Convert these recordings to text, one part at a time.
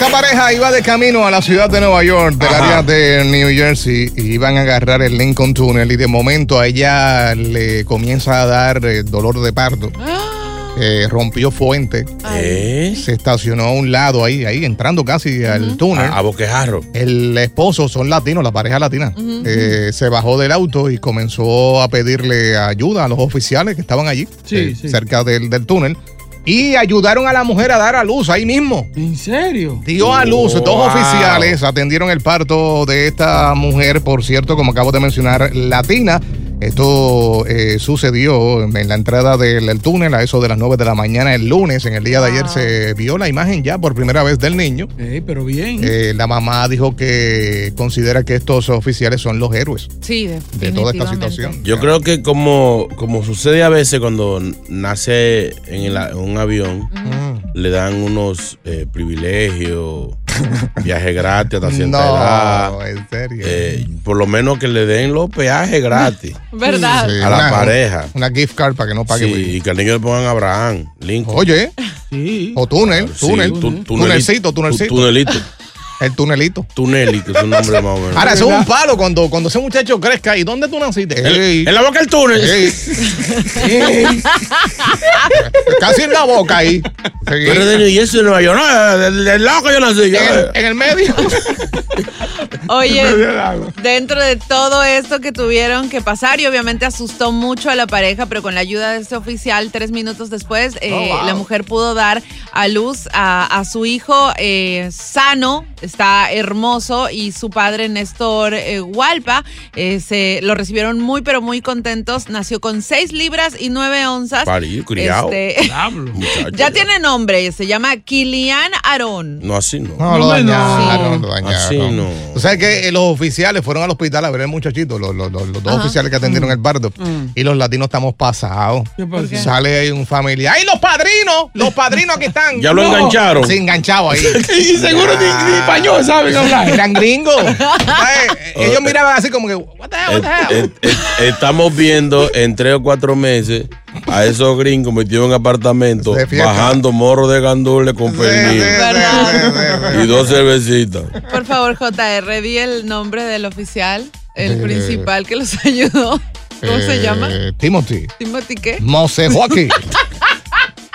Esta pareja iba de camino a la ciudad de Nueva York, del Ajá. área de New Jersey, y iban a agarrar el Lincoln Tunnel y de momento a ella le comienza a dar eh, dolor de parto. Eh, rompió fuente, ¿Eh? se estacionó a un lado ahí, ahí entrando casi al túnel. A, a boquejarro. El esposo, son latinos, la pareja latina, eh, se bajó del auto y comenzó a pedirle ayuda a los oficiales que estaban allí, eh, cerca del, del túnel, y ayudaron a la mujer a dar a luz ahí mismo. ¿En serio? Dio a luz, dos Wow. oficiales atendieron el parto de esta mujer, por cierto, como acabo de mencionar, latina. Esto eh, sucedió en la entrada del, del túnel a eso de las 9 de la mañana el lunes. En el día de ayer se vio la imagen ya por primera vez del niño. Ey, pero bien. Eh, la mamá dijo que considera que estos oficiales son los héroes Sí, de toda esta situación. Yo creo que como, como sucede a veces cuando nace en, el en un avión, le dan unos eh, privilegios, viaje gratis hasta cierta edad. No, en serio. Eh, por lo menos que le den los peajes gratis ¿Verdad? Sí, a la pareja. Una gift card para que no pague. Sí, y que al niño le pongan Abraham, Lincoln. Oye, Sí. o túnel, Sí, túnel, tu- tunelcito, tunelcito. tu- Tunelito. El tunelito. Tunelito, es un nombre más o menos. Ahora, eso es un palo cuando, cuando ese muchacho crezca. ¿Y dónde tú naciste? Ey, en la boca del túnel. ey. Ey. Casi en la boca ahí. Eres de New Jersey, de Nueva York. No, del, del lado que yo nací. yo- En el, en el medio. Oye, dentro de todo esto que tuvieron que pasar y obviamente asustó mucho a la pareja, pero con la ayuda de este oficial, tres minutos después, eh, Oh, wow. la mujer pudo dar a luz a, a su hijo eh, sano, está hermoso y su padre Néstor eh, Hualpa eh, se lo recibieron muy pero muy contentos. Nació con seis libras y nueve onzas. Parido, criado. Este. Muchacho, ya tiene nombre, se llama Kilian Aarón. No, así no. No, lo No, no. dañaron, lo dañaron. Así no. O sea que eh, los oficiales fueron al hospital a ver al muchachito, los, los- los- los dos oficiales que atendieron el parto. Y los latinos estamos pasados. Sale ahí un familiar. ¡Ay, los padrinos! Los padrinos aquí están. Ya lo No. engancharon. Sí, enganchado ahí. Y seguro ni, ni español saben hablar. Eran gringos. Ay, Ellos miraban así como que, what the hell, what the hell? Eh, eh, eh, estamos viendo en tres o cuatro meses a esos gringos metidos en apartamentos bajando morro de gandule con pernil y dos cervecitas. Por favor, JR, di el nombre del oficial, el Eh, principal que los ayudó. ¿Cómo se Eh, llama? Timothy. Timothy qué? Mose Joaquín.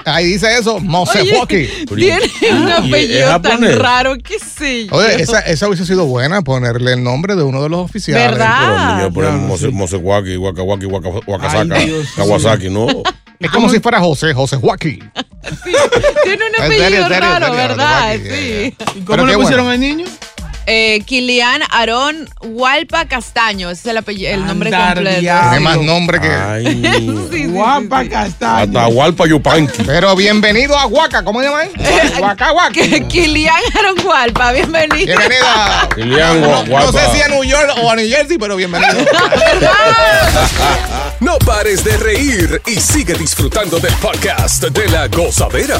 Ahí dice eso, Mose Oye, Joaquín. Tiene un ¿Y es apellido tan raro que sí. Oye, esa, esa hubiese sido buena ponerle el nombre de uno de los oficiales. ¿Verdad? Sí. Mosewaki, Wakawaki, Waka- Wakasaka, Kawasaki, no. Es como si fuera José, José Joaquín. Tiene un apellido raro, ¿verdad? Sí. ya, ya. ¿Y Pero cómo le qué pusieron bueno. al niño? Eh, Kilian Aarón Hualpa Castaño. Ese es el, apellido- el nombre Andar completo. Tiene más nombre que. Ay, Sí, sí, Guapa castaño. hasta Hualpa Yupanqui. Pero bienvenido a Huaca, ¿cómo se llama? él? Huaca, Huaca. Kilian Aarón Hualpa, bienvenido. Bienvenida. Kilian No, no Hualpa. sé si a New York o a New Jersey, pero bienvenido. No pares de reír y sigue disfrutando del podcast de la gozadera.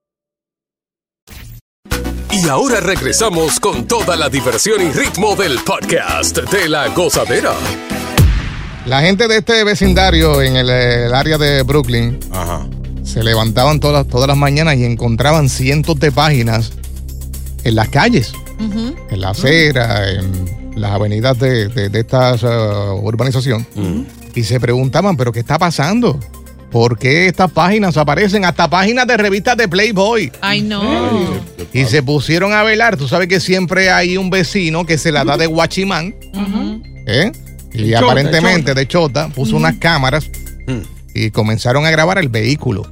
Y ahora regresamos con toda la diversión y ritmo del podcast de la gozadera. La gente de este vecindario en el, el área de Brooklyn Ajá. se levantaban todas, todas las mañanas y encontraban cientos de páginas en las calles, en la acera, en las avenidas de, de- de esta uh, urbanización. Y se preguntaban, ¿pero qué está pasando? ¿Por qué estas páginas aparecen? Hasta páginas de revistas de Playboy. Ay, no. Y se pusieron a velar. Tú sabes que siempre hay un vecino que se la da de guachimán. ¿eh? Y De aparentemente de chota. de chota puso unas cámaras y comenzaron a grabar el vehículo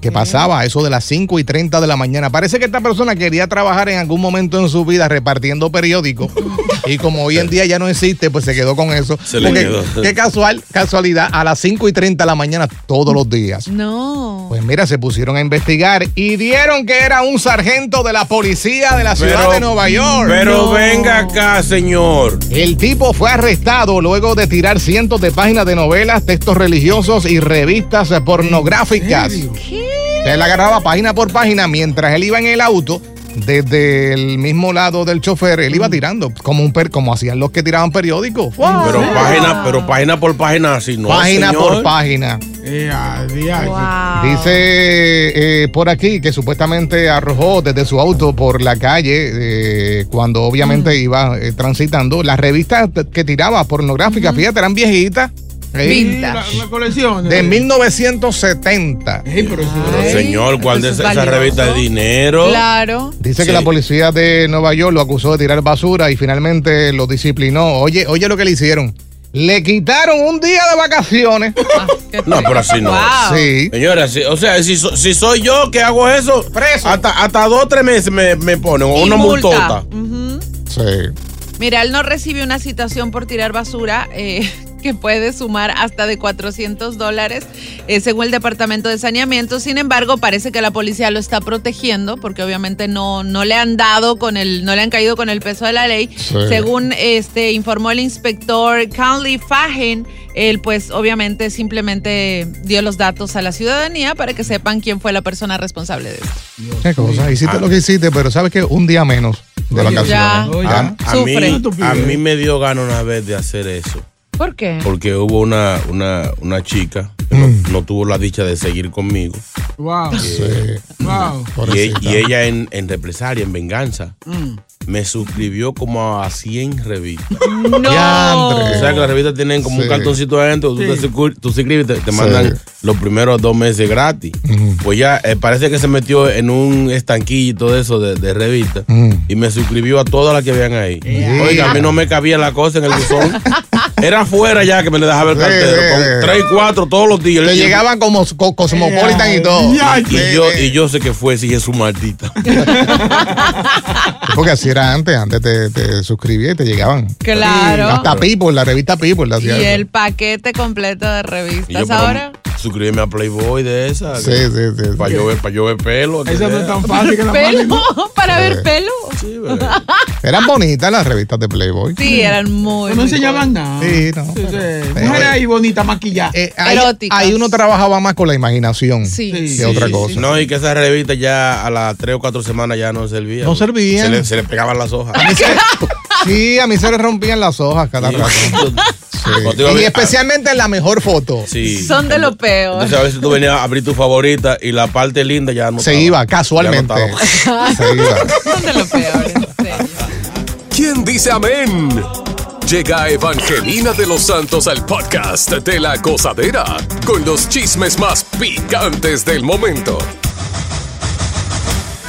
que pasaba a eso de las 5 y 30 de la mañana. Parece que esta persona quería trabajar en algún momento en su vida repartiendo periódicos y como hoy en día ya no existe, pues se quedó con eso. Se le quedó. Qué casual, casualidad, a las 5 y 30 de la mañana todos los días. No. Pues mira, se pusieron a investigar y dieron que era un sargento de la policía de la ciudad de Nueva York. Pero venga acá, señor. El tipo fue arrestado luego de tirar cientos de páginas de novelas, textos religiosos y revistas pornográficas. Él agarraba página por página mientras él iba en el auto. Desde el mismo lado del chofer, él iba tirando, como un per, como hacían los que tiraban periódicos. Pero página, pero página por página así, ¿no? página señor? por página. Eh, a diache. Wow. Dice eh, por aquí que supuestamente arrojó desde su auto por la calle eh, cuando obviamente iba eh, transitando. Las revistas que tiraba pornográficas, fíjate, eran viejitas. Sí, la, la colección. de 1970. Ey, pero eso- señor, ¿cuál de es esa revista de dinero? Claro. Dice Sí. que la policía de Nueva York lo acusó de tirar basura y finalmente lo disciplinó. Oye, oye lo que le hicieron. Le quitaron un día de vacaciones. Ah, No, pero así no. Wow. Sí. Señora, si- o sea, si, si soy yo que hago eso, Preso. hasta, hasta dos o tres meses me, me ponen, o Y una multa. multota. Sí. Mira, él no recibe una citación por tirar basura eh, que puede sumar hasta de 400 dólares, eh, según el Departamento de Saneamiento. Sin embargo, parece que la policía lo está protegiendo porque obviamente no, no le han dado con el, no le han caído con el peso de la ley. Sí. Según este informó el inspector Conley Fagen, él pues obviamente simplemente dio los datos a la ciudadanía para que sepan quién fue la persona responsable de esto. Qué cosa. Hiciste lo que hiciste, pero sabes que un día menos de vacaciones. ya. Oye, A, mí, a mí me dio gana una vez de hacer eso. ¿Por qué? Porque hubo una, una, una chica que no, no tuvo la dicha de seguir conmigo. Wow. Sí. Wow. Y ella en, en represalia, en venganza, Mm. Me suscribió como a 100 revistas. No. O sea que las revistas tienen como Sí. un cartoncito adentro, tú, Sí. te, tú suscribes y te, te Sí. mandan los primeros dos meses gratis. Pues ya eh, parece que se metió en un estanquillo y todo eso de, de revistas y me suscribió a todas las que habían ahí. Yeah. Oiga, a mí no me cabía la cosa en el buzón. Era afuera ya que me le dejaba el cartero, con tres y cuatro todos los días. Y- llegaban como co- Cosmopolitan y todo. Y yo, y yo sé que fue, si es su maldita. Porque así era antes. Antes te, te suscribías y te llegaban. Claro. Hasta People, la revista People. la Y el paquete completo de Y yo, revistas. pero Ahora, suscribirme a Playboy de esa. Sí, sí, sí. Para sí. yo ver, para yo ver pelo. Esa no es tan fácil que la. ¿Pelo? ¿Para ver pelo? Sí, bebé. Eran bonitas las revistas de Playboy. Sí, eran muy. No enseñaban nada. Sí, no. Sí, sí. Mujeres ahí bonitas maquilladas. Eh, ahí, uno trabajaba más con la imaginación Sí. que Sí, otra sí, cosa. No, y que esa revista ya a las tres o cuatro semanas ya no servía. No servían. Se le, se le pegaban las hojas. Sí, a mí se le rompían las hojas cada rato. Sí. Y especialmente en la mejor foto. Sí. Son de lo peor. Entonces a veces tú venías a abrir tu favorita y la parte linda ya no Se estaba. iba casualmente. No. Se iba. Son de lo peor. ¿Quién dice amén? Llega Evangelina de los Santos al podcast de la gozadera con los chismes más picantes del momento.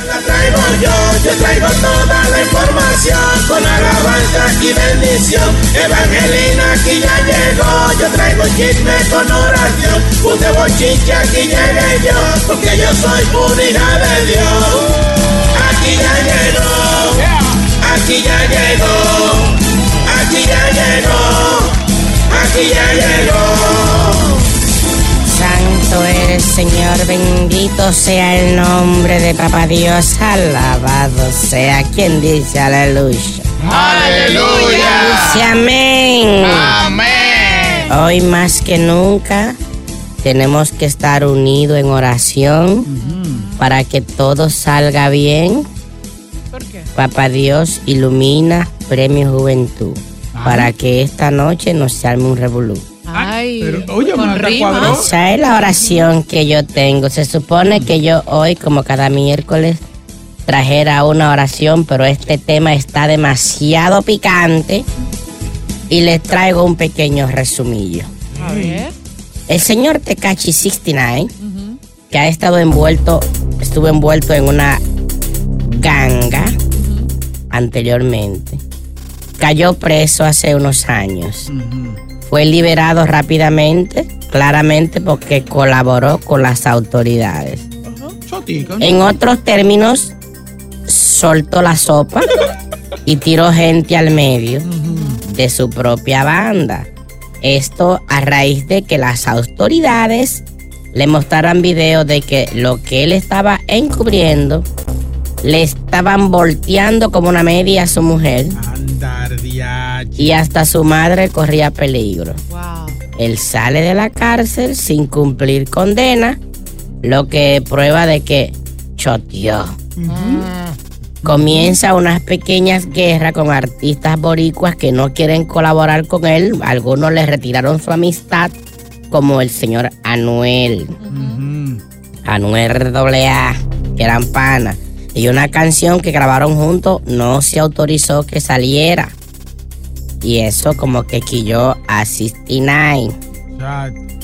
Traigo yo, yo traigo toda la información con alabanza y bendición. Evangelina aquí ya llegó, yo traigo chisme con oración. Puse bochinche, aquí llegué yo, porque yo soy una de Dios. Aquí ya llegó, aquí ya llegó, aquí ya llegó, aquí ya llegó. Santo eres Señor, bendito sea el nombre de Papá Dios, alabado sea quien dice aleluya. ¡Aleluya! Dice amén. ¡Amén! Hoy más que nunca tenemos que estar unidos en oración para que todo salga bien. ¿Por qué? Papá Dios ilumina Premio Juventud para que esta noche no se arme un revolú. Ay, pero, oye, con es la oración que yo tengo. Se supone que yo hoy, como cada miércoles, trajera una oración, pero este tema está demasiado picante y les traigo un pequeño resumillo. A ver. El señor Tekachi 69, que ha estado envuelto, estuvo envuelto en una ganga anteriormente, cayó preso hace unos años. Fue liberado rápidamente, claramente porque colaboró con las autoridades. En otros términos, soltó la sopa y tiró gente al medio de su propia banda. Esto a raíz de que las autoridades le mostraran videos de que lo que él estaba encubriendo le estaban volteando como una media a su mujer Andar. Y hasta su madre corría peligro. Wow. Él sale de la cárcel sin cumplir condena, lo que prueba de que choteó. Comienza unas pequeñas guerras con artistas boricuas que no quieren colaborar con él. Algunos le retiraron su amistad, como el señor Anuel. Anuel AA, que eran panas. Y una canción que grabaron juntos no se autorizó que saliera. Y eso como que quilló a 69.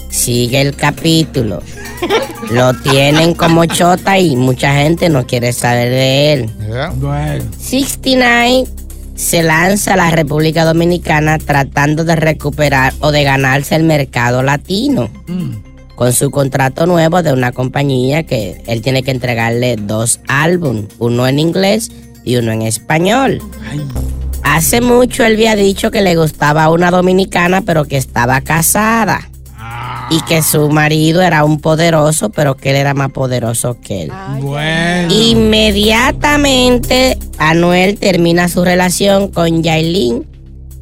Sigue el capítulo. Lo tienen como chota y mucha gente no quiere saber de él. Bueno. 69 se lanza a la República Dominicana tratando de recuperar o de ganarse el mercado latino. Con su contrato nuevo de una compañía que él tiene que entregarle dos álbumes, uno en inglés y uno en español. Hace mucho él había dicho que le gustaba una dominicana pero que estaba casada. Y que su marido era un poderoso, pero que él era más poderoso que él. Bueno. Inmediatamente Anuel termina su relación con Yailin.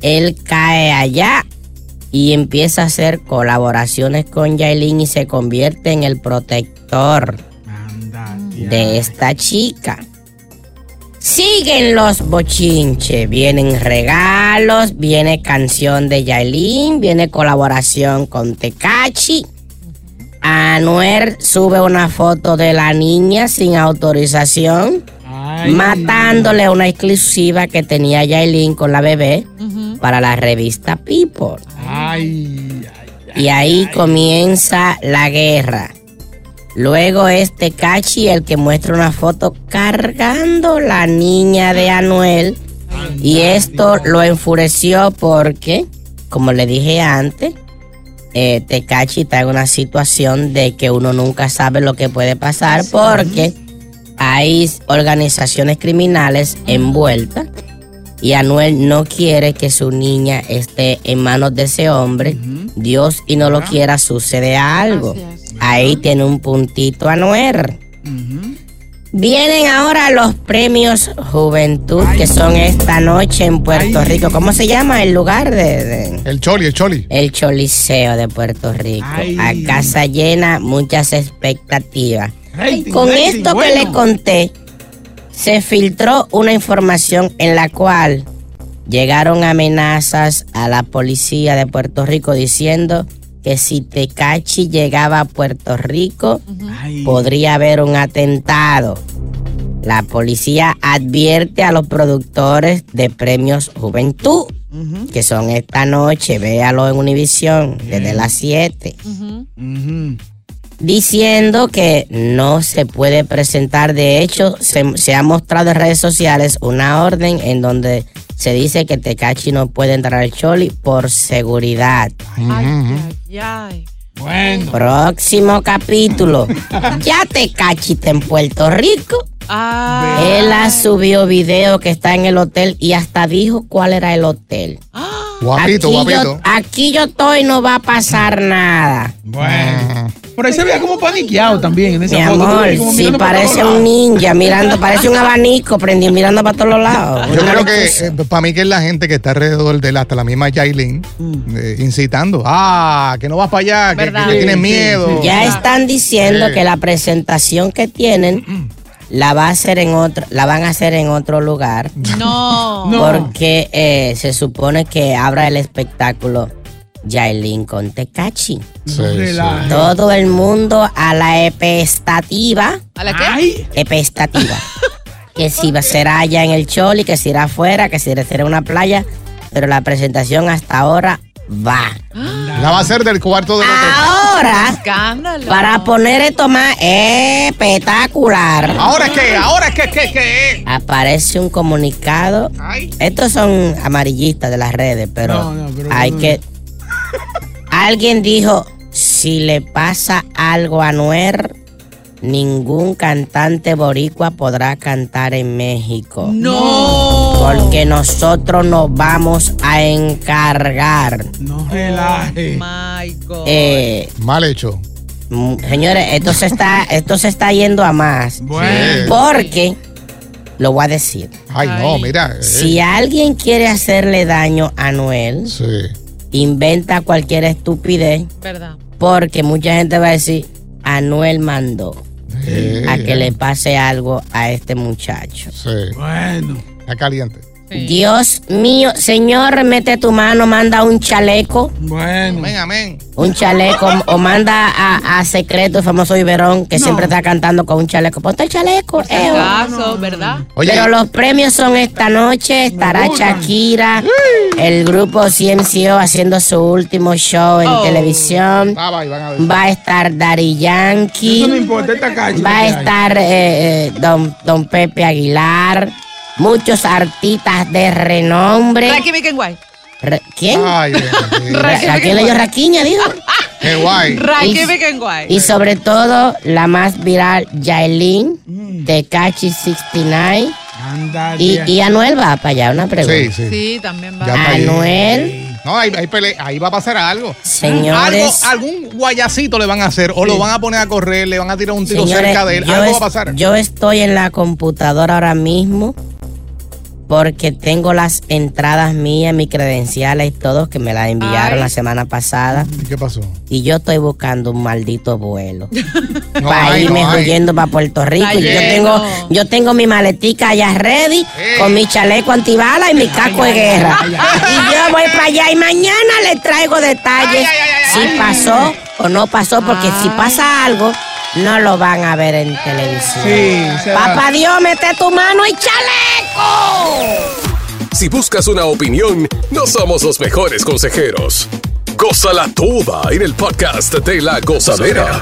Él cae allá y empieza a hacer colaboraciones con Yailin y se convierte en el protector de esta chica. Siguen los bochinches, vienen regalos, viene canción de Yailin, viene colaboración con Tecachi. Anuel sube una foto de la niña sin autorización, matándole una exclusiva que tenía Yailin con la bebé para la revista People. Ay, Y ahí comienza la guerra. Luego es Tecachi el que muestra una foto cargando la niña de Anuel. Y esto lo enfureció porque, como le dije antes, eh, Tecachi está en una situación de que uno nunca sabe lo que puede pasar porque hay organizaciones criminales envueltas y Anuel no quiere que su niña esté en manos de ese hombre, Dios y no lo quiera sucede algo. Ahí tiene un puntito Anuel. Vienen ahora los premios Juventud que son esta noche en Puerto Rico. ¿Cómo se llama el lugar de, de- El Choli, el Choli. el Choliseo de Puerto Rico? Ay. A casa llena, muchas expectativas. Rating, Con rating, esto que le conté, se filtró una información en la cual llegaron amenazas a la policía de Puerto Rico diciendo que si Tecachi llegaba a Puerto Rico, Ay. podría haber un atentado. La policía advierte a los productores de premios Juventud, que son esta noche, véalo en Univisión, desde las 7 Ujú. Diciendo que no se puede presentar. De hecho, se, se ha mostrado en redes sociales una orden en donde se dice que Tecachi no puede entrar al Choli por seguridad. Ay, ay, ay. Bueno. Próximo capítulo. Ya Tecachi está en Puerto Rico. Ah. Él ha subido video que está en el hotel y hasta dijo cuál era el hotel. Guapito, aquí, guapito. Yo, aquí yo estoy, no va a pasar nada. Bueno. Por ahí se veía como paniqueado también en esa Mi foto. amor, como para parece un ninja mirando, parece un abanico prendido mirando para todos los lados. Yo creo que para mí que es la gente que está alrededor de él, hasta la misma Yailin, eh, incitando. Ah, que no vas para allá, que, que tienes Sí, miedo. Ya están diciendo Sí. que la presentación que tienen la va a hacer en otro, la van a hacer en otro lugar. No. No. Porque eh, se supone que abra el espectáculo Yailin con Tecachi. Sí, No sí. Todo el mundo a la epestativa. ¿A la qué? Ay. Epestativa. que si va a ser allá en el Choli, que si irá afuera, que si será en una playa. Pero la presentación hasta ahora va. La va a hacer del cuarto del hotel. Ahora, Escándalo. para poner esto más espectacular, ¿Ahora qué? ¿Ahora qué? ¿Qué? ¿Qué? aparece un comunicado. Ay. Estos son amarillistas de las redes, pero, No, no, pero hay no. que. Alguien dijo: si le pasa algo a Nuer, ningún cantante boricua podrá cantar en México. No. Porque nosotros nos vamos a encargar. No relaje. God. Eh, Mal hecho. señores, esto se está, esto se está yendo a más. Bueno. Porque, lo voy a decir, Ay, no, mira. eh, si alguien quiere hacerle daño a Noel, Sí. inventa cualquier estupidez, ¿Verdad? porque mucha gente va a decir, Anuel mandó Eh, a que le pase algo a este muchacho. Sí. Bueno. Está caliente. Sí. Dios mío, Señor, mete tu mano, manda un chaleco, Bueno. Amén, amén. un chaleco, o manda a, a Secreto, el famoso Iberón, que No. siempre está cantando con un chaleco. Ponte el chaleco, eh. Caso, ¿verdad? Oye, Pero los premios son esta noche. Estará Shakira, el grupo CMCO haciendo su último show en Oh. televisión. ah, va, a ver. Va a estar Daddy Eso no Yankee. importa, esta calle. Va a estar eh, eh, don, don Pepe Aguilar. Muchos artistas de renombre. Raki Mikenguay. Ra- ¿Quién? Ay, Dios mío. Ra- ¿A quién le dio Raquiña, dijo? qué guay. Raki Y- Mikenguay. Y sobre todo, la más viral, Yailin, Tecachi 69. Anda, Y, y Anuel va para allá, una pregunta. Sí, sí. Sí, también va. Ya. Anuel, No, ahí, ahí, ahí va a pasar algo. señores. Algo, algún guayacito le van a hacer o lo van a poner a correr, le van a tirar un tiro señores, cerca de él. Algo va a pasar. Yo estoy en la computadora ahora mismo porque tengo las entradas mías, mis credenciales y todo que me las enviaron Ay. la semana pasada. ¿Y ¿Qué pasó? Y yo estoy buscando un maldito vuelo. No para hay, irme no para Puerto Rico. Está yo lleno. tengo, yo tengo mi maletica allá ready, Eh. con mi chaleco antibala y mi casco de guerra. Y yo voy para allá y mañana le traigo detalles si pasó o no pasó, porque si pasa algo, no lo van a ver en televisión. Sí, se va. Papá Dios, mete tu mano y chaleco. Si buscas una opinión, no somos los mejores consejeros. Gózala toda en el podcast de la gozadera.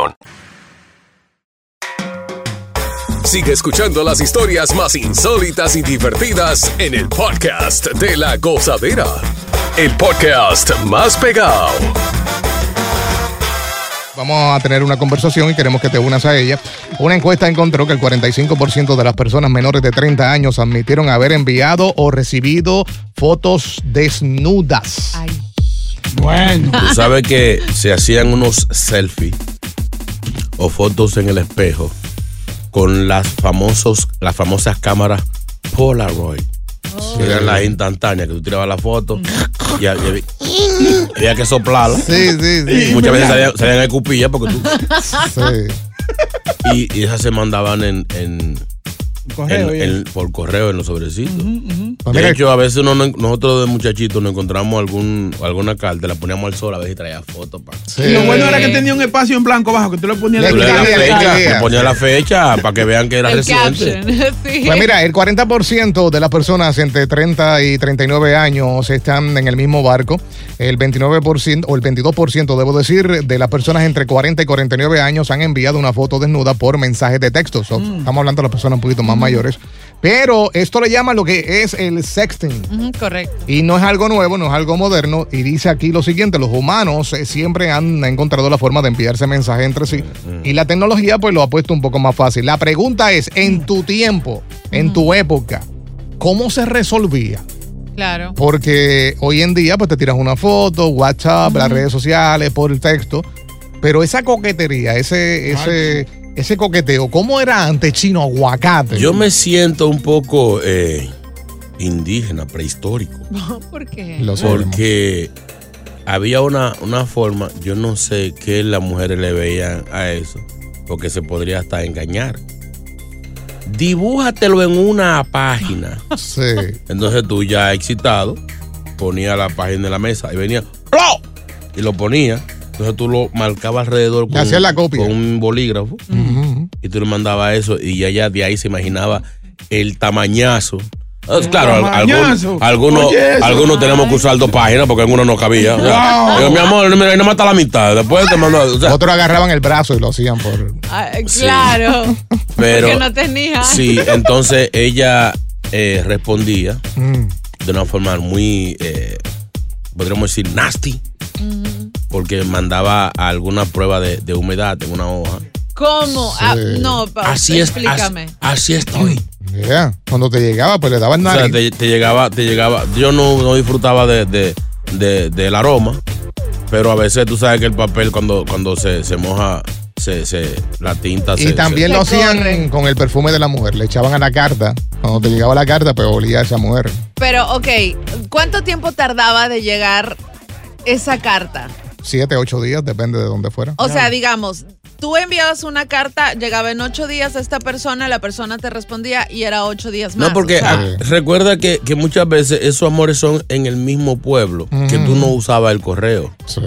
Sigue escuchando las historias más insólitas y divertidas en el podcast de la gozadera. El podcast más pegado. Vamos a tener una conversación y queremos que te unas a ella. Una encuesta encontró que el 45% de las personas menores de 30 años admitieron haber enviado o recibido fotos desnudas. Bueno. Tú sabes que se hacían unos selfies o fotos en el espejo con las famosos, las famosas cámaras Polaroid. Que eran las instantáneas, que tú tirabas la foto y había, había que soplarla. Sí, sí, sí. Muchas veces salían, salían escupillas porque tú. Sí. Y, y esas se mandaban en, en, Correo, en- y en- por correo en los sobrecitos. De hecho, a veces uno no- nosotros de muchachitos nos encontramos algún, alguna carta, la poníamos al sol a ver si traía fotos. Pa. sí. Y lo bueno era que tenía un espacio en blanco abajo que tú le ponías Le la fecha, le ponía la fecha para que vean que era El reciente. sí. Pues mira, el 40% de las personas entre 30 y 39 años están en el mismo barco. El 29% o el 22%, debo decir, de las personas entre 40 y 49 años han enviado una foto desnuda por mensajes de texto. So, Estamos hablando de las personas un poquito más mayores. Pero esto le llaman lo que es el sexting. Correcto. Y no es algo nuevo, no es algo moderno. Y dice aquí lo siguiente, los humanos eh, siempre han encontrado la forma de enviarse mensajes entre sí. Y la tecnología pues lo ha puesto un poco más fácil. La pregunta es, en tu tiempo, en tu época, ¿cómo se resolvía? Claro. Porque hoy en día pues te tiras una foto, WhatsApp, las redes sociales, por el texto. Pero esa coquetería, ese, ese, ese coqueteo, ¿cómo era antes chino aguacate? Yo me siento un poco eh, indígena, prehistórico. ¿Por qué? Lo. Porque había una, una forma, yo no sé qué las mujeres le veían a eso, porque se podría hasta engañar. Dibújatelo en una página. Sí. Entonces tú ya excitado, ponías la página en la mesa y venía ¡plop! y lo ponía. Entonces tú lo marcabas alrededor la copia. con un bolígrafo y tú le mandabas eso y ya, ya de ahí se imaginaba el tamañazo. Ah, Claro, algunos, eso. algunos tenemos que usar dos páginas porque uno no cabía. O sea, Wow. digo, mi amor, mira, ahí no mata la mitad. Después te mando. O sea, Otros agarraban el brazo y lo hacían por... Ah, claro. pero. Porque no tenía. Sí, entonces ella eh, respondía Mm. de una forma muy, eh, podríamos decir, nasty, porque mandaba alguna prueba de, de humedad en una hoja. ¿Cómo? Ah, no, pa- Así es, explícame. así, así estoy. Yeah. Cuando te llegaba, pues le daban O nada. sea, te, te llegaba, te llegaba. Yo no, no disfrutaba de, de- de- del aroma, pero a veces tú sabes que el papel cuando, cuando se, se moja, se, se, la tinta se. Y también se- lo hacían con el perfume de la mujer. Le echaban a la carta. Cuando te llegaba la carta, pues olía a esa mujer. Pero, ok, ¿cuánto tiempo tardaba de llegar esa carta? Siete, ocho días, depende de dónde fuera. O sea, digamos, tú enviabas una carta, llegaba en ocho días a esta persona, la persona te respondía y era ocho días más. No, porque o sea, ah, recuerda que, que muchas veces esos amores son en el mismo pueblo, que tú no usabas el correo. Sí.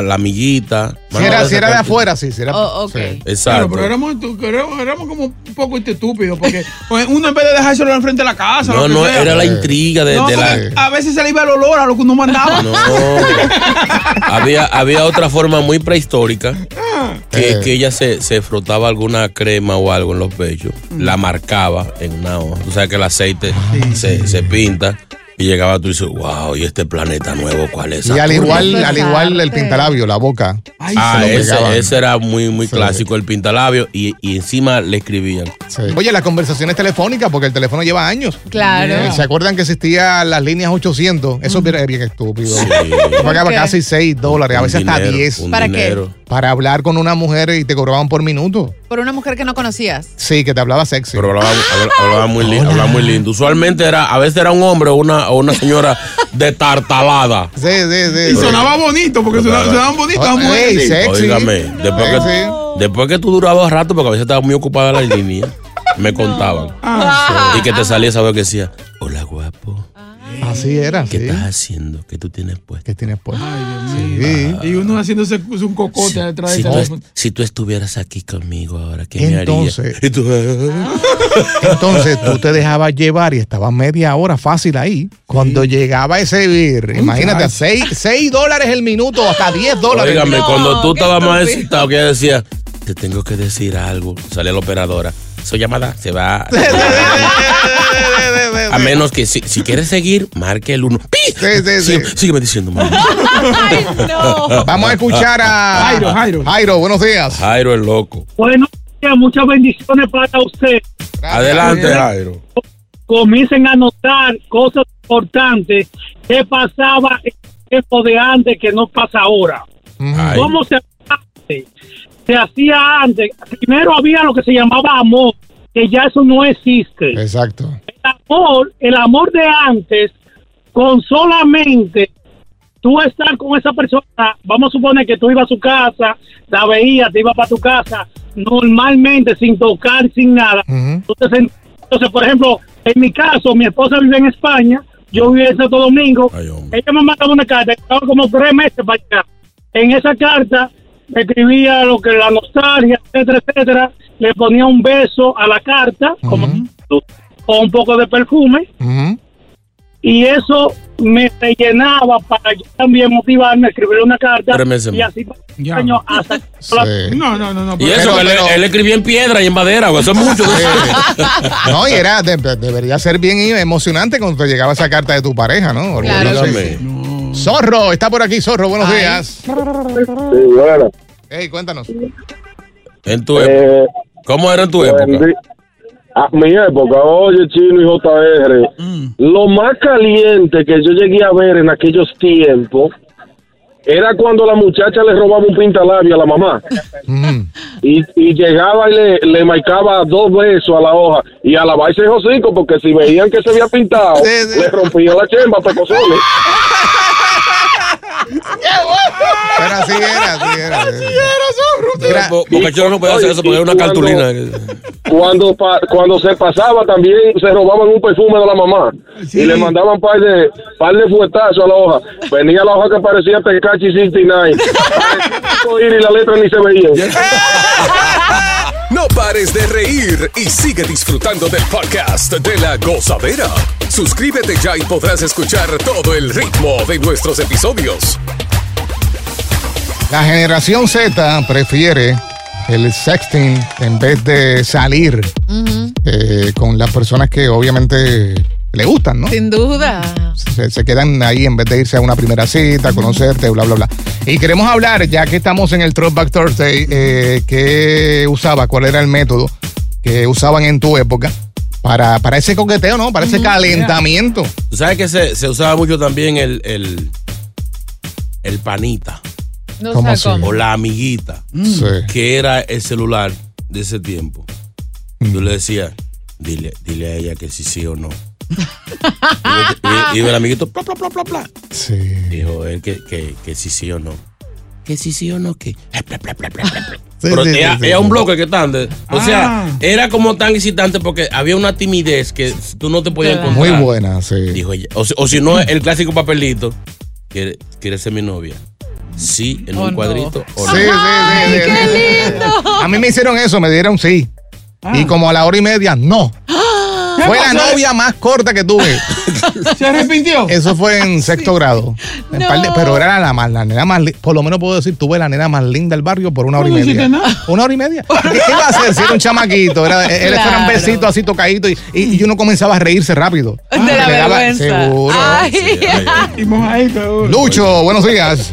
La amiguita. Si era, si era de afuera, sí. Si era, Oh, ok. sí. Claro, Exacto. pero éramos, éramos, éramos como un poco estúpidos porque pues, uno en vez de dejárselo al frente de la casa. No, lo que no, sea, era la intriga de, No, de la. a veces se le iba el olor a lo que uno mandaba. No. había, había otra forma muy prehistórica que, Eh. que ella se, se frotaba alguna crema o algo en los pechos, la marcaba en una hoja. Tú sabes que el aceite se, se pinta. Y llegaba tú y dices, wow, ¿y este planeta nuevo cuál es? Y al igual, al igual el pintalabio, la boca. Ah, ese, ese era muy, muy Sí. clásico, el pintalabio, y, y encima le escribían. Sí. Oye, las conversaciones telefónicas, porque el teléfono lleva años. Claro. Eh, ¿Se acuerdan que existían las líneas 800? Eso era bien estúpido. Yo pagaba casi 6 dólares, a Un veces hasta dinero, 10. un ¿Para qué? Para hablar con una mujer y te cobraban por minuto. Por una mujer que no conocías. Sí, que te hablaba sexy. Pero hablaba, habla- hablaba muy, li- hablaba muy lindo. Usualmente era, a veces era un hombre o una, o una señora de tartalada. Sí, sí, sí. Y sonaba bonito, porque sonaba- sonaban bonitas las mujeres. sexy. Óigame, después que, después que tú durabas rato, porque a veces estaba muy ocupada la línea, me contaban. Ah. Y que te salía esa vez que decía, hola guapo, Así era. ¿qué sí. estás haciendo? ¿Qué tú tienes puesto? ¿Qué tienes pues? Ay, Dios mío. Y uno haciéndose un cocote detrás Si del tú, si tú estuvieras aquí conmigo ahora, ¿qué me Entonces- harías? Y tú, Entonces tú te dejabas llevar y estabas media hora fácil ahí. Cuando llegaba ese vir, imagínate, 6 dólares el minuto, hasta 10 dólares. Óigame, No, cuando tú estabas más excitado, que ella decía, te tengo que decir algo. Sale la operadora. Su llamada se va. A menos que si, si quieres seguir, marque el uno. ¡Pi! Sí, sí, sí. Sígueme diciendo, mamá. Ay, no. Vamos a escuchar a Jairo, Jairo. Jairo, buenos días. Jairo el loco. Buenos días, muchas bendiciones para usted. Adelante, Jairo. Comiencen a notar cosas importantes que pasaba en el tiempo de antes que no pasa ahora. Ay. ¿Cómo se antes? Se hacía antes. Primero había lo que se llamaba amor, que ya eso no existe. Exacto. El amor, el amor de antes, con solamente tú estar con esa persona, vamos a suponer que tú ibas a su casa, la veías, te ibas para tu casa, normalmente sin tocar, sin nada. Sent- Entonces, por ejemplo, en mi caso, mi esposa vive en España, yo vivo en Santo Domingo, Ay, ella me mandaba una carta, estaba como tres meses para allá. En esa carta me escribía lo que la nostalgia, etcétera, etcétera, le ponía un beso a la carta, como un poco de perfume, y eso me rellenaba para yo también motivarme a escribir una carta Tres meses y así Ya. años hasta Sí. No, no, no, no. Y pero- eso, Pero- que él- pero- él, escribía en piedra y en madera, eso es mucho. No, y era, de- de- debería ser bien emocionante cuando te llegaba esa carta de tu pareja, ¿no? Claro. Zorro, está por aquí, Zorro, buenos Ay. días. Sí, bueno. Hey, cuéntanos. En tu época. Eh, ¿Cómo era en tu época? di- A mi época, oye, Chino y JR, lo más caliente que yo llegué a ver en aquellos tiempos era cuando la muchacha le robaba un pintalabio a la mamá Ujú. y, y llegaba y le, le marcaba dos besos a la hoja y a la ese hocico porque si veían que se había pintado, Sí, sí. le rompía la chemba a pecosones. Pero así era, así era. Mira, Bo- Bocachero no puede hacer eso porque era una Cuando- cartulina. cuando pa- cuando se pasaba también se robaban un perfume de la mamá. Y le mandaban par de par de fuetazos a la hoja. Venía la hoja que parecía Tecachi 69 Parecía y la letra ni se veía No pares de reír y sigue disfrutando del podcast de la gozadera. Suscríbete ya y podrás escuchar todo el ritmo de nuestros episodios. La generación Z prefiere el sexting en vez de salir eh, con las personas que obviamente le gustan, ¿no? Sin duda. Se, se quedan ahí en vez de irse a una primera cita, conocerte, bla, bla, bla. Y queremos hablar, ya que estamos en el Throwback Thursday, eh, ¿qué usaba? ¿Cuál era el método que usaban en tu época para, para ese coqueteo, ¿no? Para ese calentamiento. Tú sabes que se, se usaba mucho también el, el, el panita No ¿Cómo sé así? cómo. o la amiguita, Sí. que era el celular de ese tiempo. Yo le decía, dile, dile a ella que sí, sí o no. Y, y- y el amiguito, pla, pla, pla, pla, pla. Sí. Dijo él que, que, que sí, sí o no. Que sí, sí o no, que. Sí, Pero sí, era, sí, era sí. un bloque que tan. de- o sea, Ah. era como tan excitante porque había una timidez que tú no te podías encontrar. Muy buena, sí. Dijo ella. O, si- o si no, el clásico papelito. ¿Quiere, quiere ser mi novia? Sí, en Oh, un no. cuadrito. O Sí, no. sí, sí, ¡Ay, sí, qué sí. lindo! A mí me hicieron eso, me dieron sí. Y como a la hora y media, no. Fue la novia más corta que tuve. ¿Se arrepintió? Eso fue en sexto grado. En No. par de- pero era la, más, la nena más, por lo menos puedo decir, tuve la nena más linda del barrio por una hora y media. nada. Una hora y media. ¿Qué, qué iba a hacer si era un chamaquito? Era, él era un Claro. besito así tocadito y, y, y uno comenzaba a reírse rápido. De la Le daba- vergüenza. Seguro. Ay. Y mojadito. Lucho, buenos días.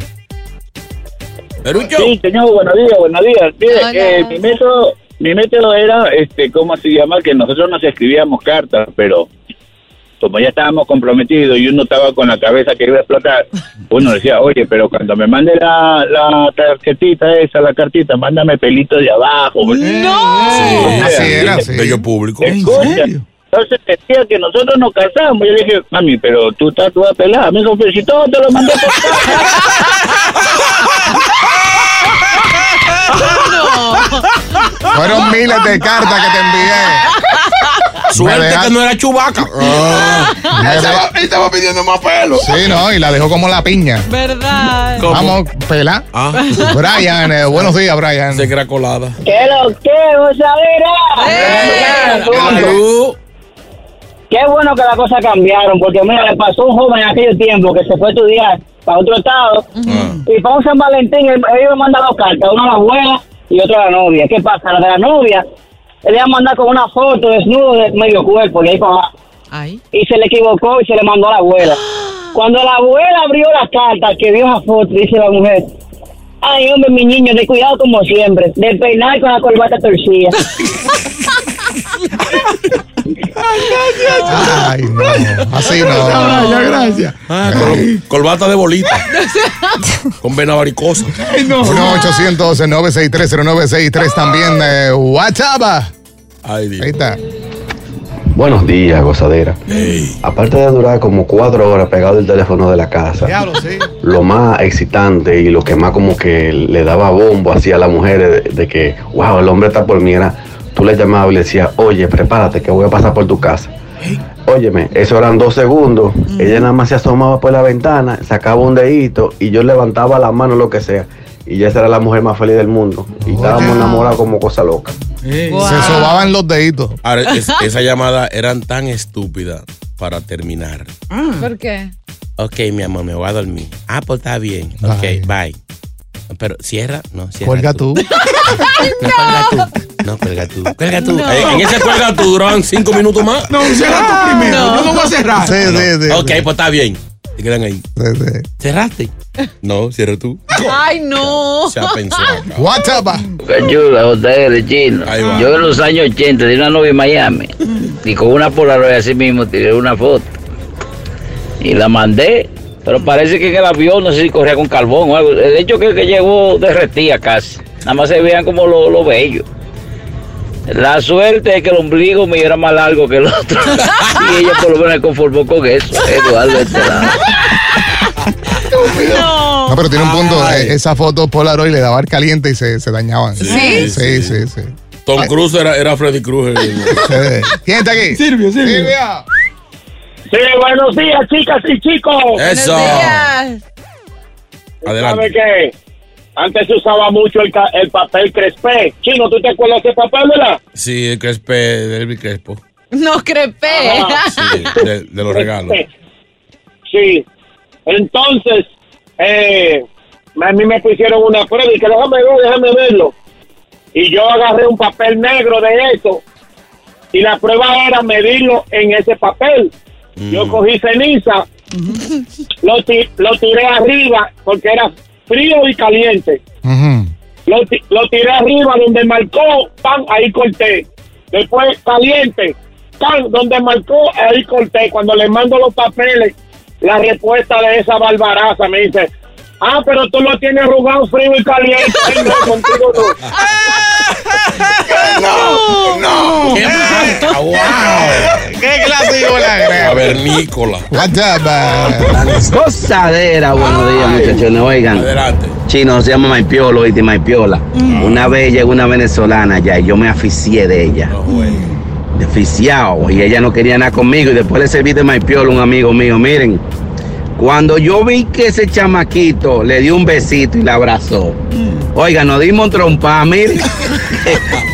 Sí, señor, buenos días, buenos días. Mire, eh, mi método, mi método era, este, ¿cómo se llama? Que nosotros nos escribíamos cartas, pero como ya estábamos comprometidos y uno estaba con la cabeza que iba a explotar, uno decía, oye, pero cuando me mande la, la tarjetita esa, la cartita, mándame pelito de abajo. ¡No! Así era, sí. Bello público. Escucha, Entonces decía que nosotros nos casamos. Yo le dije, mami, pero tú estás toda pelada. Me dijo, pero si todo te lo mandé por Fueron miles de cartas que te envié. Suerte Me que no era chubaca. Me Él estaba, pidiendo más pelo. Sí, no, y la dejó como la piña. ¿Verdad? ¿Cómo? Vamos, pela. Ah. Brian, eh, buenos días, Brian. Se crea colada. ¿Qué lo que, ¡Eh! Salud. Qué bueno que las cosas cambiaron, porque mira, le pasó un joven en aquel tiempo que se fue a estudiar para otro estado y para un San Valentín él, él iba a mandar dos cartas, una a la abuela y otra a la novia. ¿Qué pasa? La de la novia, él iba a mandar con una foto desnudo de medio cuerpo y ahí para abajo. Ay. y se le equivocó y se le mandó a la abuela. Cuando la abuela abrió la carta que vio la foto, dice la mujer, ay hombre, mi niño, de cuidado como siempre, de peinar con la corbata torcida. Ay, no. Así no. Gracias, gracias. Ah, col- corbata de bolita. Con vena varicosa. Ay, no. 1-800-963-0963 también. Eh, WhatsApp. Ay, Dios. Ahí está. Buenos días, gozadera. Aparte de durar como cuatro horas pegado el teléfono de la casa, Diablo, sí. lo más excitante y lo que más como que le daba bombo así a las mujeres de, de que, wow, el hombre está por mí, era, tú le llamabas y le decías, oye, prepárate que voy a pasar por tu casa. Óyeme, eso eran dos segundos. Ella nada más se asomaba por la ventana, sacaba un dedito y yo levantaba la mano, lo que sea. Y ya esa era la mujer más feliz del mundo. Y estábamos enamorados como cosa loca. Se sobaban los deditos. Ahora, es- esa llamada eran tan estúpidas para terminar. ¿Por qué? Ok, mi amor, me voy a dormir. Ah, pues está bien. Ok, bye. Pero cierra, no, cierra. Cuelga tú. No, cuelga tú. No, cuelga tú. Cuelga tú. No. Eh, En ese cuelga tú duraban cinco minutos más. No, cierra tú primero. Yo no voy a cerrar. Sí, sí, sí. Ok, pues está bien. Se quedan ahí. sí, sí. ¿Cerraste? No, cierra tú. Ay, no. Se ha pensado. WhatsApp. De chino. Ahí va. Yo en los años 80 tenía una novia en Miami y con una Polaroid así mismo tiré una foto y la mandé, pero parece que en el avión no sé si corría con carbón o algo. El hecho que, que llegó derretía casi. Nada más se veían como lo, lo bello. La suerte es que el ombligo me era más largo que el otro. y ella por lo menos se conformó con eso. Eduardo este lado. No, pero tiene un punto. eh, esa foto Polaroid le daba el caliente y se, se dañaban. ¿Sí? Sí, sí, sí. Tom Cruise era, era Freddy Krueger. ¿Quién está aquí? Silvio, Silvio. Silvia. Sí, buenos días, chicas y chicos. Eso. Buenos días. ¿Sabe Adelante. qué? Antes se usaba mucho el, ca- el papel crespé. Chino, ¿tú te acuerdas de ese papel, verdad? Sí, el Crespe, de Elvis Crespo. No crepé. Sí, de, de los regalos. Sí. Entonces, eh, a mí me pusieron una prueba y que déjame ver, déjame verlo. Y yo agarré un papel negro de eso. Y la prueba era medirlo en ese papel. Yo cogí ceniza, lo, ti- lo tiré arriba porque era frío y caliente. Lo, ti- lo tiré arriba donde marcó, pan, ahí corté. Después caliente, pan, donde marcó, ahí corté. Cuando le mando los papeles, la respuesta de esa barbaraza me dice, ah, pero tú lo tienes arrugado, frío y caliente. Ay, no, contigo no. No, no. ¡Qué! ¡Wow! ¿Qué clase de la Cavernícola. Gozadera, buenos días, muchachones. Oigan, Adelante. chino se llama Maipiolo y Maipiola. Una vez llegó una venezolana allá y yo me aficié de ella. No, güey. Deficiado. Y ella no quería nada conmigo. Y después le serví de Maipiolo a un amigo mío. Miren, cuando yo vi que ese chamaquito le dio un besito y la abrazó. Oiga, nos dimos un trompa, mire.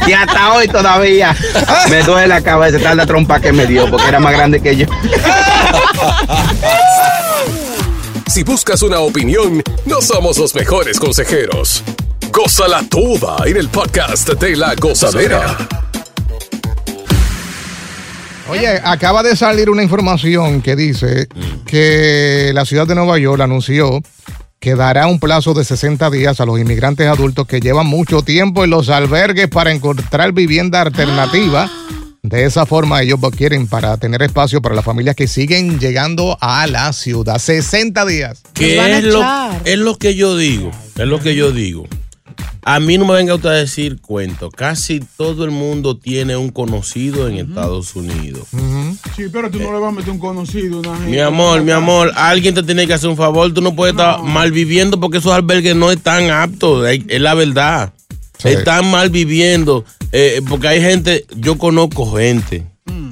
y hasta hoy todavía me duele la cabeza tal la trompa que me dio, porque era más grande que yo. Si buscas una opinión, no somos los mejores consejeros. Gózala toda en el podcast de La Gozadera. Oye, acaba de salir una información que dice que la ciudad de Nueva York anunció que dará un plazo de 60 días a los inmigrantes adultos que llevan mucho tiempo en los albergues para encontrar vivienda alternativa. De esa forma ellos quieren para tener espacio para las familias que siguen llegando a la ciudad. 60 días. Que es lo, es lo que yo digo. Es lo que yo digo. A mí no me venga usted a decir cuento. Casi todo el mundo tiene un conocido en Estados Unidos. Sí, pero tú no le vas a meter un conocido. Una gente. Mi amor, mi amor, alguien te tiene que hacer un favor. Tú no puedes estar mal viviendo porque esos albergues no están aptos. Es es la verdad. Están mal viviendo. eh, porque hay gente, yo conozco gente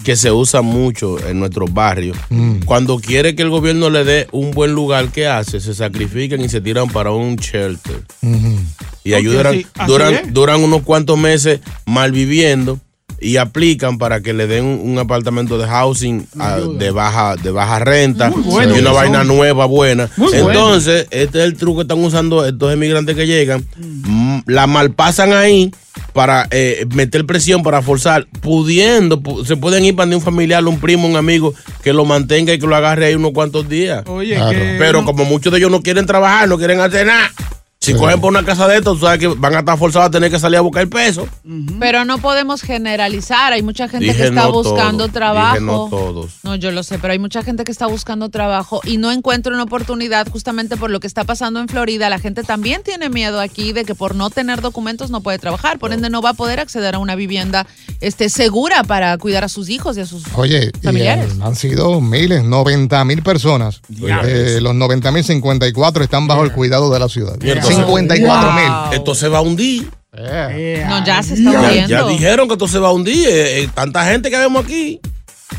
que se usa mucho en nuestros barrios. Cuando quiere que el gobierno le dé un buen lugar, ¿qué hace? Se sacrifican y se tiran para un shelter. Y Ok, ayudan, sí, duran, unos cuantos meses mal viviendo y aplican para que le den un, un apartamento de housing ah, de baja de baja renta bueno y una vaina nueva buena. Muy bueno. Entonces, este es el truco que están usando estos emigrantes que llegan. Mm, La malpasan ahí para eh, meter presión, para forzar, pudiendo, pu- se pueden ir para de un familiar, un primo, un amigo que lo mantenga y que lo agarre ahí unos cuantos días. Oye, Claro. que Pero no- como muchos de ellos no quieren trabajar, no quieren hacer nada. Si cogen por una casa de estos, tú sabes que van a estar forzados a tener que salir a buscar el peso. Pero no podemos generalizar. Hay mucha gente Dije que está no buscando todos, trabajo. dije no todos. No, yo lo sé, pero hay mucha gente que está buscando trabajo y no encuentra una oportunidad justamente por lo que está pasando en Florida. La gente también tiene miedo aquí de que por no tener documentos no puede trabajar, por ende no va a poder acceder a una vivienda este, segura para cuidar a sus hijos y a sus Oye, familiares. eh, han sido miles, 90 mil personas. Eh, los 90 mil 54 están bajo el cuidado de la ciudad. Y entonces- 54 mil. Esto se va a hundir. No, ya se está Ya, hundiendo. ya dijeron que esto se va a hundir. eh, eh, tanta gente que vemos aquí.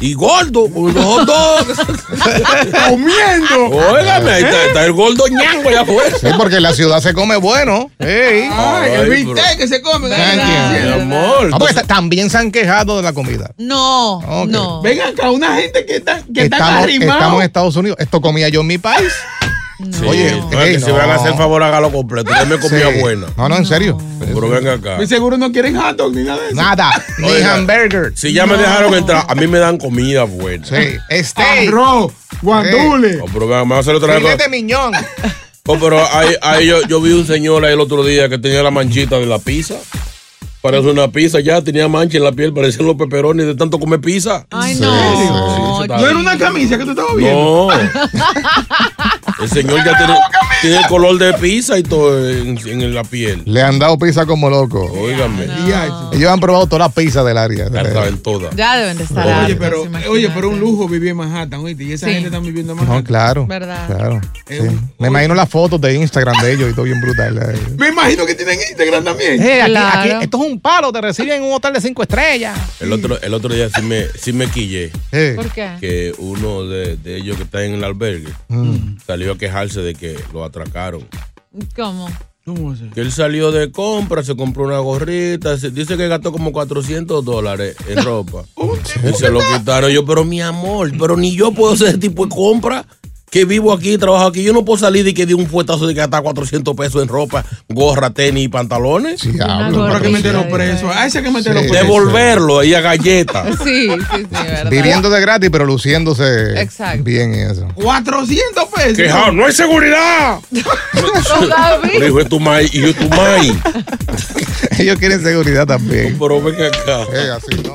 Y gordo, con los hot dogs. Comiendo. Óigame, ahí está, está el gordo ñango allá afuera. Sí, porque en la ciudad se come bueno. Ay, el bistec que se come. Mi amor. Ah, porque ta- también se han quejado de la comida. No, Ok. no. Venga acá, una gente que está, que Estamos, arrimados. estamos en Estados Unidos. Esto comía yo en mi país. Sí, Oye, no, es ey, que si no. van a hacer favor, hágalo completo. Yo me comía Sí. buena. No, no, en serio. Pero venga acá. Y seguro no quieren hot dog ni nada de eso. Nada, ni hamburger. Si ya me dejaron entrar, a mí me dan comida buena. Sí, steak. Arroz, guandule. Oh, pero venga, me va a hacer otra cosa. Filete miñón. Oh, pero ahí, ahí yo, yo vi un señor ahí el otro día que tenía la manchita de la pizza. Parece una pizza ya, tenía mancha en la piel, parecían los peperones de tanto comer pizza. Ay, Sí, no. sí, No era una camisa que tú estabas viendo. No. El señor ya tiene, tiene el color de pizza y todo en, en la piel. Le han dado pizza como loco. Óigame. Ellos han probado todas las pizzas del área. Ya saben todas. Ya deben de estar. Oye, pero, oye, pero un lujo vivir en Manhattan, oíste. Y esa Sí. gente está viviendo en Manhattan. No, claro. ¿Verdad? Claro. sí. Me imagino las fotos de Instagram de ellos y todo bien brutal. eh. Me imagino que tienen Instagram también. Eh, aquí- Claro. aquí- esto es un palo, te reciben en un hotel de cinco estrellas. El otro, el otro día sí me, sí me quillé. Eh. ¿Por qué? Que uno de, de ellos que está en el albergue Mm. salió a quejarse de que lo atracaron. ¿Cómo? ¿Cómo es Que él salió de compra, se compró una gorrita, se- dice que gastó como 400 dólares en ropa. y se lo quitaron. Yo, pero mi amor, pero ni yo puedo hacer ese tipo de compra. Que vivo aquí, trabajo aquí. Yo no puedo salir de que de un fuetazo de gastar 400 pesos en ropa, gorra, tenis y pantalones. Diablo. Pero hay que meterlo preso. A ese que meterlo Sí. preso. Devolverlo ahí a galleta. Sí, sí, sí, verdad. Viviendo de gratis, pero luciéndose Exacto. bien y eso. 400 pesos. Que ja, no hay seguridad. Pero hijo de tu mai, hijo de tu mai. Ellos quieren seguridad también. Pero ven acá. Así no.